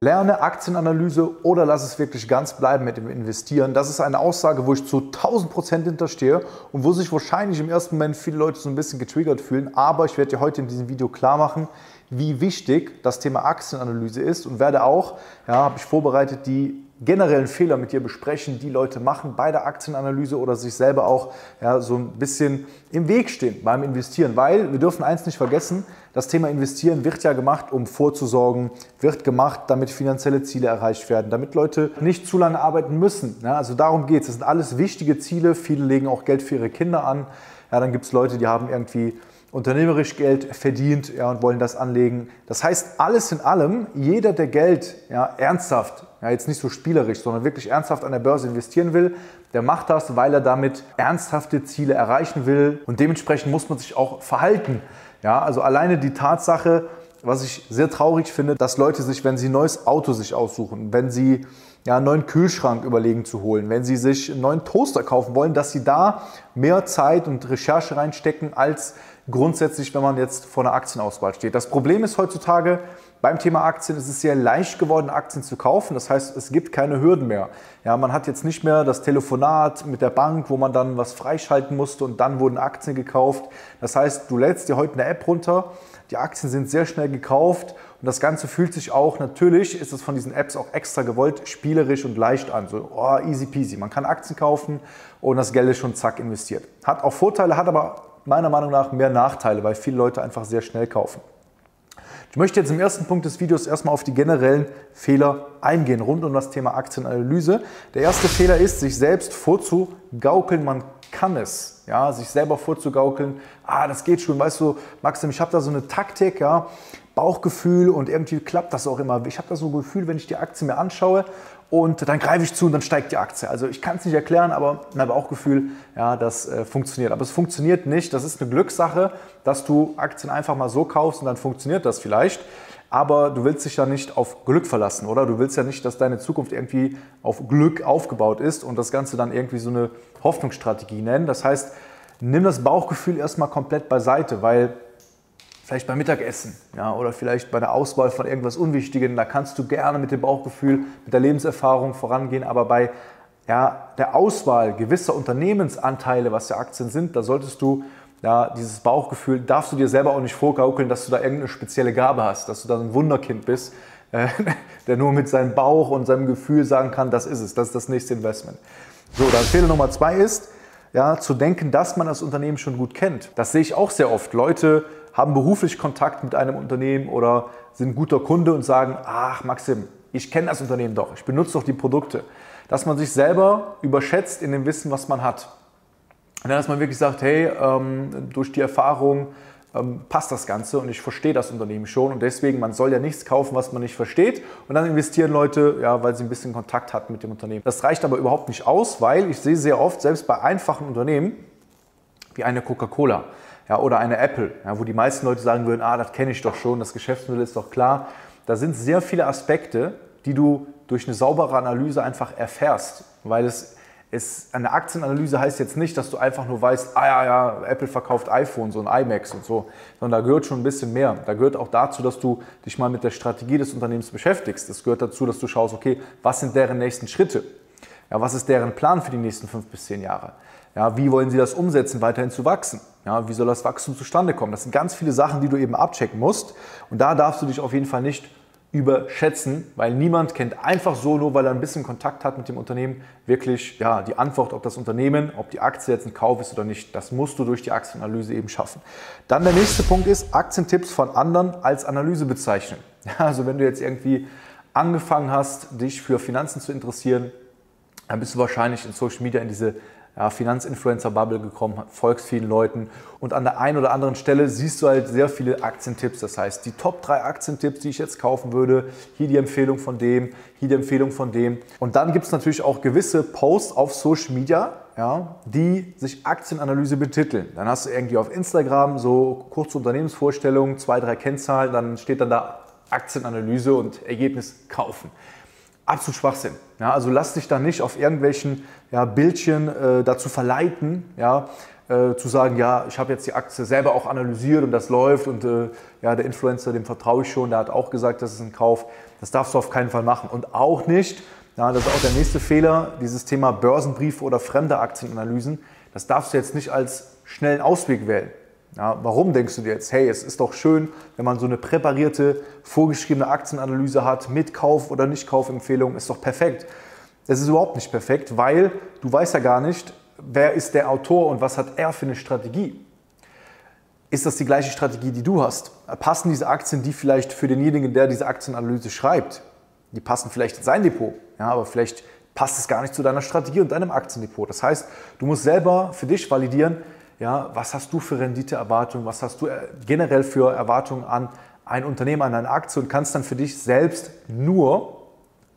Lerne Aktienanalyse oder lass es wirklich ganz bleiben mit dem Investieren. Das ist eine Aussage, wo ich zu 1000 Prozent hinterstehe und wo sich wahrscheinlich im ersten Moment viele Leute so ein bisschen getriggert fühlen. Aber ich werde dir heute in diesem Video klar machen, wie wichtig das Thema Aktienanalyse ist und werde auch, ja, habe ich vorbereitet, die generellen Fehler mit dir besprechen, die Leute machen bei der Aktienanalyse oder sich selber auch ja, so ein bisschen im Weg stehen beim Investieren. Weil wir dürfen eins nicht vergessen, das Thema Investieren wird ja gemacht, um vorzusorgen, wird gemacht, damit finanzielle Ziele erreicht werden, damit Leute nicht zu lange arbeiten müssen. Ja, also darum geht es. Das sind alles wichtige Ziele. Viele legen auch Geld für ihre Kinder an. Ja, dann gibt es Leute, die haben irgendwie unternehmerisch Geld verdient ja, und wollen das anlegen. Das heißt, alles in allem, jeder, der Geld ja, ernsthaft, ja, jetzt nicht so spielerisch, sondern wirklich ernsthaft an der Börse investieren will, der macht das, weil er damit ernsthafte Ziele erreichen will. Und dementsprechend muss man sich auch verhalten. Ja, also alleine die Tatsache, was ich sehr traurig finde, dass Leute sich, wenn sie ein neues Auto sich aussuchen, wenn sie ja, einen neuen Kühlschrank überlegen zu holen, wenn sie sich einen neuen Toaster kaufen wollen, dass sie da mehr Zeit und Recherche reinstecken als grundsätzlich, wenn man jetzt vor einer Aktienauswahl steht. Das Problem ist heutzutage, beim Thema Aktien ist es sehr leicht geworden, Aktien zu kaufen. Das heißt, es gibt keine Hürden mehr. Ja, man hat jetzt nicht mehr das Telefonat mit der Bank, wo man dann was freischalten musste und dann wurden Aktien gekauft. Das heißt, du lädst dir heute eine App runter, die Aktien sind sehr schnell gekauft und das Ganze fühlt sich auch, natürlich ist es von diesen Apps auch extra gewollt, spielerisch und leicht an. So, oh, easy peasy. Man kann Aktien kaufen und das Geld ist schon zack investiert. Hat auch Vorteile, hat aber meiner Meinung nach mehr Nachteile, weil viele Leute einfach sehr schnell kaufen. Ich möchte jetzt im ersten Punkt des Videos erstmal auf die generellen Fehler eingehen rund um das Thema Aktienanalyse. Der erste Fehler ist, sich selbst vorzugaukeln, man kann es, ja, sich selber vorzugaukeln. Ah, das geht schon, weißt du, Maxim, ich habe da so eine Taktik, ja, Bauchgefühl und irgendwie klappt das auch immer. Ich habe da so ein Gefühl, wenn ich die Aktie mir anschaue und dann greife ich zu und dann steigt die Aktie. Also ich kann es nicht erklären, aber mein Bauchgefühl, ja, das äh, funktioniert. Aber es funktioniert nicht. Das ist eine Glückssache, dass du Aktien einfach mal so kaufst und dann funktioniert das vielleicht. Aber du willst dich ja nicht auf Glück verlassen, oder? Du willst ja nicht, dass deine Zukunft irgendwie auf Glück aufgebaut ist und das Ganze dann irgendwie so eine Hoffnungsstrategie nennen. Das heißt, nimm das Bauchgefühl erstmal komplett beiseite, weil vielleicht beim Mittagessen ja, oder vielleicht bei der Auswahl von irgendwas Unwichtigem, da kannst du gerne mit dem Bauchgefühl, mit der Lebenserfahrung vorangehen, aber bei ja, der Auswahl gewisser Unternehmensanteile, was ja Aktien sind, da solltest du ja, dieses Bauchgefühl, darfst du dir selber auch nicht vorgaukeln, dass du da irgendeine spezielle Gabe hast, dass du da ein Wunderkind bist, äh, der nur mit seinem Bauch und seinem Gefühl sagen kann, das ist es, das ist das nächste Investment. So, dann Fehler Nummer zwei ist, ja, zu denken, dass man das Unternehmen schon gut kennt. Das sehe ich auch sehr oft. Leute haben beruflich Kontakt mit einem Unternehmen oder sind guter Kunde und sagen, ach Maxim, ich kenne das Unternehmen doch, ich benutze doch die Produkte. Dass man sich selber überschätzt in dem Wissen, was man hat. Und dann, dass man wirklich sagt, hey, ähm, durch die Erfahrung ähm, passt das Ganze und ich verstehe das Unternehmen schon und deswegen, man soll ja nichts kaufen, was man nicht versteht und dann investieren Leute, ja, weil sie ein bisschen Kontakt hatten mit dem Unternehmen. Das reicht aber überhaupt nicht aus, weil ich sehe sehr oft, selbst bei einfachen Unternehmen, wie eine Coca-Cola, ja, oder eine Apple, ja, wo die meisten Leute sagen würden, ah, das kenne ich doch schon, das Geschäftsmodell ist doch klar. Da sind sehr viele Aspekte, die du durch eine saubere Analyse einfach erfährst, weil es ist, eine Aktienanalyse heißt jetzt nicht, dass du einfach nur weißt, ah ja, ja, Apple verkauft iPhone, so ein iMacs und so, sondern da gehört schon ein bisschen mehr. Da gehört auch dazu, dass du dich mal mit der Strategie des Unternehmens beschäftigst. Das gehört dazu, dass du schaust, okay, was sind deren nächsten Schritte? Ja, was ist deren Plan für die nächsten fünf bis zehn Jahre? Ja, wie wollen sie das umsetzen, weiterhin zu wachsen? Ja, wie soll das Wachstum zustande kommen? Das sind ganz viele Sachen, die du eben abchecken musst. Und da darfst du dich auf jeden Fall nicht überschätzen, weil niemand kennt einfach so, nur weil er ein bisschen Kontakt hat mit dem Unternehmen, wirklich ja, die Antwort, ob das Unternehmen, ob die Aktie jetzt ein Kauf ist oder nicht. Das musst du durch die Aktienanalyse eben schaffen. Dann der nächste Punkt ist, Aktientipps von anderen als Analyse bezeichnen. Ja, also wenn du jetzt irgendwie angefangen hast, dich für Finanzen zu interessieren, dann bist du wahrscheinlich in Social Media in diese ja, Finanzinfluencer-Bubble gekommen, folgst vielen Leuten und an der einen oder anderen Stelle siehst du halt sehr viele Aktientipps. Das heißt, die Top 3 Aktientipps, die ich jetzt kaufen würde, hier die Empfehlung von dem, hier die Empfehlung von dem. Und dann gibt es natürlich auch gewisse Posts auf Social Media, ja, die sich Aktienanalyse betiteln. Dann hast du irgendwie auf Instagram so kurze Unternehmensvorstellungen, zwei, drei Kennzahlen, dann steht dann da Aktienanalyse und Ergebnis kaufen. Absolut Schwachsinn. Ja, also lass dich da nicht auf irgendwelchen ja, Bildchen äh, dazu verleiten, ja, äh, zu sagen, ja, ich habe jetzt die Aktie selber auch analysiert und das läuft und äh, ja, der Influencer, dem vertraue ich schon, der hat auch gesagt, das ist ein Kauf. Das darfst du auf keinen Fall machen. Und auch nicht, ja, das ist auch der nächste Fehler, dieses Thema Börsenbriefe oder fremde Aktienanalysen. Das darfst du jetzt nicht als schnellen Ausweg wählen. Ja, warum denkst du dir jetzt, hey, es ist doch schön, wenn man so eine präparierte, vorgeschriebene Aktienanalyse hat mit Kauf- oder Nicht-Kaufempfehlung, ist doch perfekt. Das ist überhaupt nicht perfekt, weil du weißt ja gar nicht, wer ist der Autor und was hat er für eine Strategie. Ist das die gleiche Strategie, die du hast? Passen diese Aktien, die vielleicht für denjenigen, der diese Aktienanalyse schreibt, die passen vielleicht in sein Depot, ja, aber vielleicht passt es gar nicht zu deiner Strategie und deinem Aktiendepot. Das heißt, du musst selber für dich validieren, ja, was hast du für Renditeerwartungen, was hast du äh, generell für Erwartungen an ein Unternehmen, an eine Aktie und kannst dann für dich selbst nur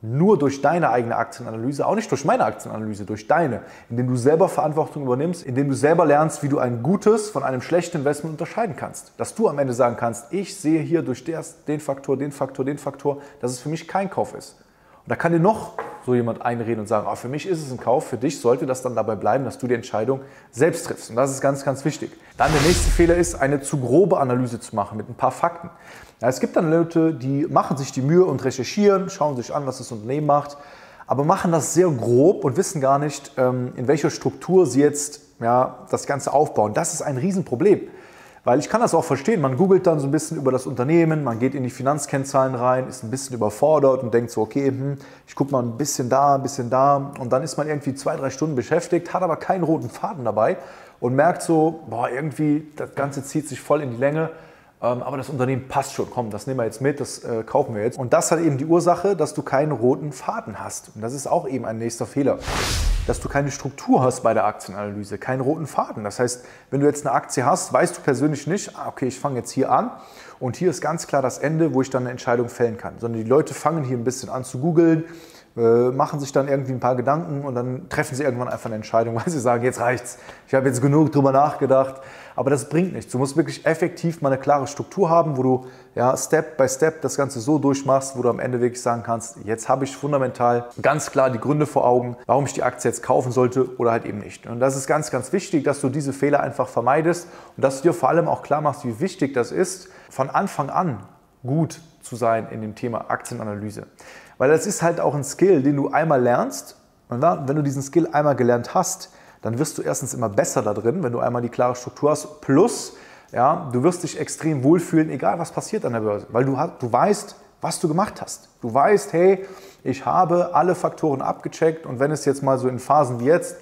nur durch deine eigene Aktienanalyse, auch nicht durch meine Aktienanalyse, durch deine, indem du selber Verantwortung übernimmst, indem du selber lernst, wie du ein gutes von einem schlechten Investment unterscheiden kannst. Dass du am Ende sagen kannst, ich sehe hier durch den Faktor, den Faktor, den Faktor, dass es für mich kein Kauf ist. Und da kann dir noch so jemand einreden und sagen, ah, für mich ist es ein Kauf, für dich sollte das dann dabei bleiben, dass du die Entscheidung selbst triffst. Und das ist ganz, ganz wichtig. Dann der nächste Fehler ist, eine zu grobe Analyse zu machen mit ein paar Fakten. Ja, es gibt dann Leute, die machen sich die Mühe und recherchieren, schauen sich an, was das Unternehmen macht, aber machen das sehr grob und wissen gar nicht, ähm, in welcher Struktur sie jetzt ja, das Ganze aufbauen. Das ist ein Riesenproblem. Weil ich kann das auch verstehen, man googelt dann so ein bisschen über das Unternehmen, man geht in die Finanzkennzahlen rein, ist ein bisschen überfordert und denkt so, okay, hm, ich gucke mal ein bisschen da, ein bisschen da. Und dann ist man irgendwie zwei, drei Stunden beschäftigt, hat aber keinen roten Faden dabei und merkt so, boah, irgendwie, das Ganze zieht sich voll in die Länge, aber das Unternehmen passt schon, komm, das nehmen wir jetzt mit, das äh, kaufen wir jetzt. Und das hat eben die Ursache, dass du keinen roten Faden hast. Und das ist auch eben ein nächster Fehler dass du keine Struktur hast bei der Aktienanalyse, keinen roten Faden. Das heißt, wenn du jetzt eine Aktie hast, weißt du persönlich nicht, ah, okay, ich fange jetzt hier an und hier ist ganz klar das Ende, wo ich dann eine Entscheidung fällen kann. Sondern die Leute fangen hier ein bisschen an zu googeln, machen sich dann irgendwie ein paar Gedanken und dann treffen sie irgendwann einfach eine Entscheidung, weil sie sagen, jetzt reicht's, ich habe jetzt genug drüber nachgedacht. Aber das bringt nichts. Du musst wirklich effektiv mal eine klare Struktur haben, wo du ja, Step by Step das Ganze so durchmachst, wo du am Ende wirklich sagen kannst, jetzt habe ich fundamental ganz klar die Gründe vor Augen, warum ich die Aktie jetzt kaufen sollte oder halt eben nicht. Und das ist ganz, ganz wichtig, dass du diese Fehler einfach vermeidest und dass du dir vor allem auch klar machst, wie wichtig das ist, von Anfang an gut zu sein in dem Thema Aktienanalyse. Weil das ist halt auch ein Skill, den du einmal lernst. Und wenn du diesen Skill einmal gelernt hast, dann wirst du erstens immer besser da drin, wenn du einmal die klare Struktur hast. Plus, ja, du wirst dich extrem wohlfühlen, egal was passiert an der Börse, weil du, du weißt, was du gemacht hast. Du weißt, hey, ich habe alle Faktoren abgecheckt und wenn es jetzt mal so in Phasen wie jetzt,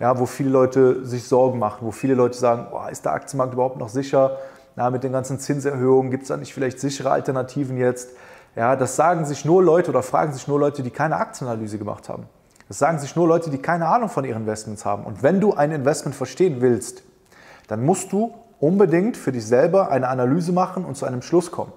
ja, wo viele Leute sich Sorgen machen, wo viele Leute sagen, boah, ist der Aktienmarkt überhaupt noch sicher? Na, mit den ganzen Zinserhöhungen gibt es da nicht vielleicht sichere Alternativen jetzt? Ja, das sagen sich nur Leute oder fragen sich nur Leute, die keine Aktienanalyse gemacht haben. Das sagen sich nur Leute, die keine Ahnung von ihren Investments haben. Und wenn du ein Investment verstehen willst, dann musst du unbedingt für dich selber eine Analyse machen und zu einem Schluss kommen.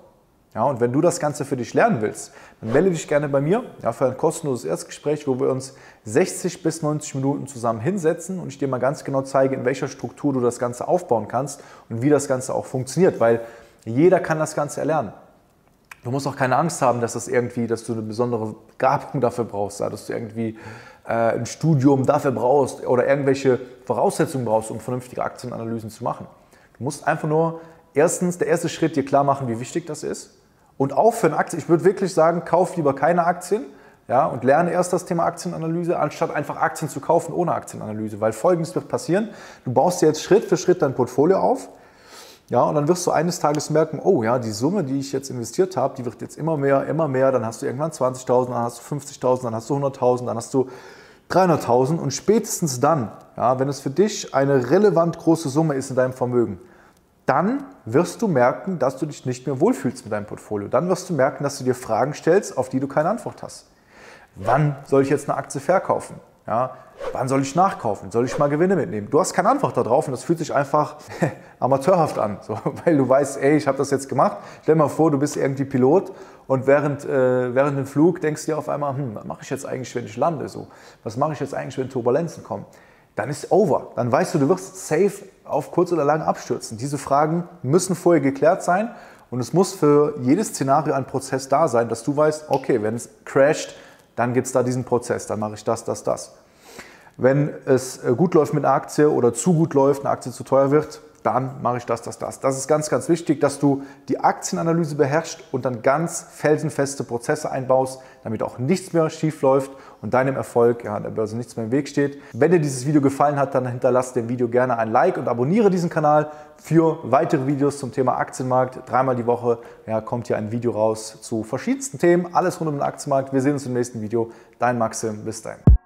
Ja, und wenn du das Ganze für dich lernen willst, dann melde dich gerne bei mir ja, für ein kostenloses Erstgespräch, wo wir uns 60 bis 90 Minuten zusammen hinsetzen und ich dir mal ganz genau zeige, in welcher Struktur du das Ganze aufbauen kannst und wie das Ganze auch funktioniert, weil jeder kann das Ganze erlernen. Du musst auch keine Angst haben, dass das irgendwie, dass du eine besondere Gabung dafür brauchst, dass du irgendwie äh, ein Studium dafür brauchst oder irgendwelche Voraussetzungen brauchst, um vernünftige Aktienanalysen zu machen. Du musst einfach nur erstens, der erste Schritt, dir klar machen, wie wichtig das ist. Und auch für eine Aktie, ich würde wirklich sagen, kauf lieber keine Aktien ja, und lerne erst das Thema Aktienanalyse, anstatt einfach Aktien zu kaufen ohne Aktienanalyse. Weil folgendes wird passieren: Du baust dir jetzt Schritt für Schritt dein Portfolio auf ja, und dann wirst du eines Tages merken, oh ja, die Summe, die ich jetzt investiert habe, die wird jetzt immer mehr, immer mehr. Dann hast du irgendwann 20.000, dann hast du 50.000, dann hast du 100.000, dann hast du 300.000 und spätestens dann, ja, wenn es für dich eine relevant große Summe ist in deinem Vermögen, dann wirst du merken, dass du dich nicht mehr wohlfühlst mit deinem Portfolio. Dann wirst du merken, dass du dir Fragen stellst, auf die du keine Antwort hast. Wann soll ich jetzt eine Aktie verkaufen? Ja, wann soll ich nachkaufen? Soll ich mal Gewinne mitnehmen? Du hast keine Antwort darauf und das fühlt sich einfach amateurhaft an, so, weil du weißt, ey, ich habe das jetzt gemacht. Stell dir mal vor, du bist irgendwie Pilot und während, äh, während dem Flug denkst du dir auf einmal, hm, was mache ich jetzt eigentlich, wenn ich lande? So, was mache ich jetzt eigentlich, wenn Turbulenzen kommen? dann ist over. Dann weißt du, du wirst safe auf kurz oder lang abstürzen. Diese Fragen müssen vorher geklärt sein und es muss für jedes Szenario ein Prozess da sein, dass du weißt, okay, wenn es crasht, dann gibt es da diesen Prozess, dann mache ich das, das, das. Wenn es äh, gut läuft mit einer Aktie oder zu gut läuft, eine Aktie zu teuer wird, dann mache ich das, das, das. Das ist ganz, ganz wichtig, dass du die Aktienanalyse beherrschst und dann ganz felsenfeste Prozesse einbaust, damit auch nichts mehr schief läuft und deinem Erfolg ja, an der Börse nichts mehr im Weg steht. Wenn dir dieses Video gefallen hat, dann hinterlass dem Video gerne ein Like und abonniere diesen Kanal für weitere Videos zum Thema Aktienmarkt. Dreimal die Woche ja, kommt hier ein Video raus zu verschiedensten Themen, alles rund um den Aktienmarkt. Wir sehen uns im nächsten Video. Dein Maxim, bis dahin.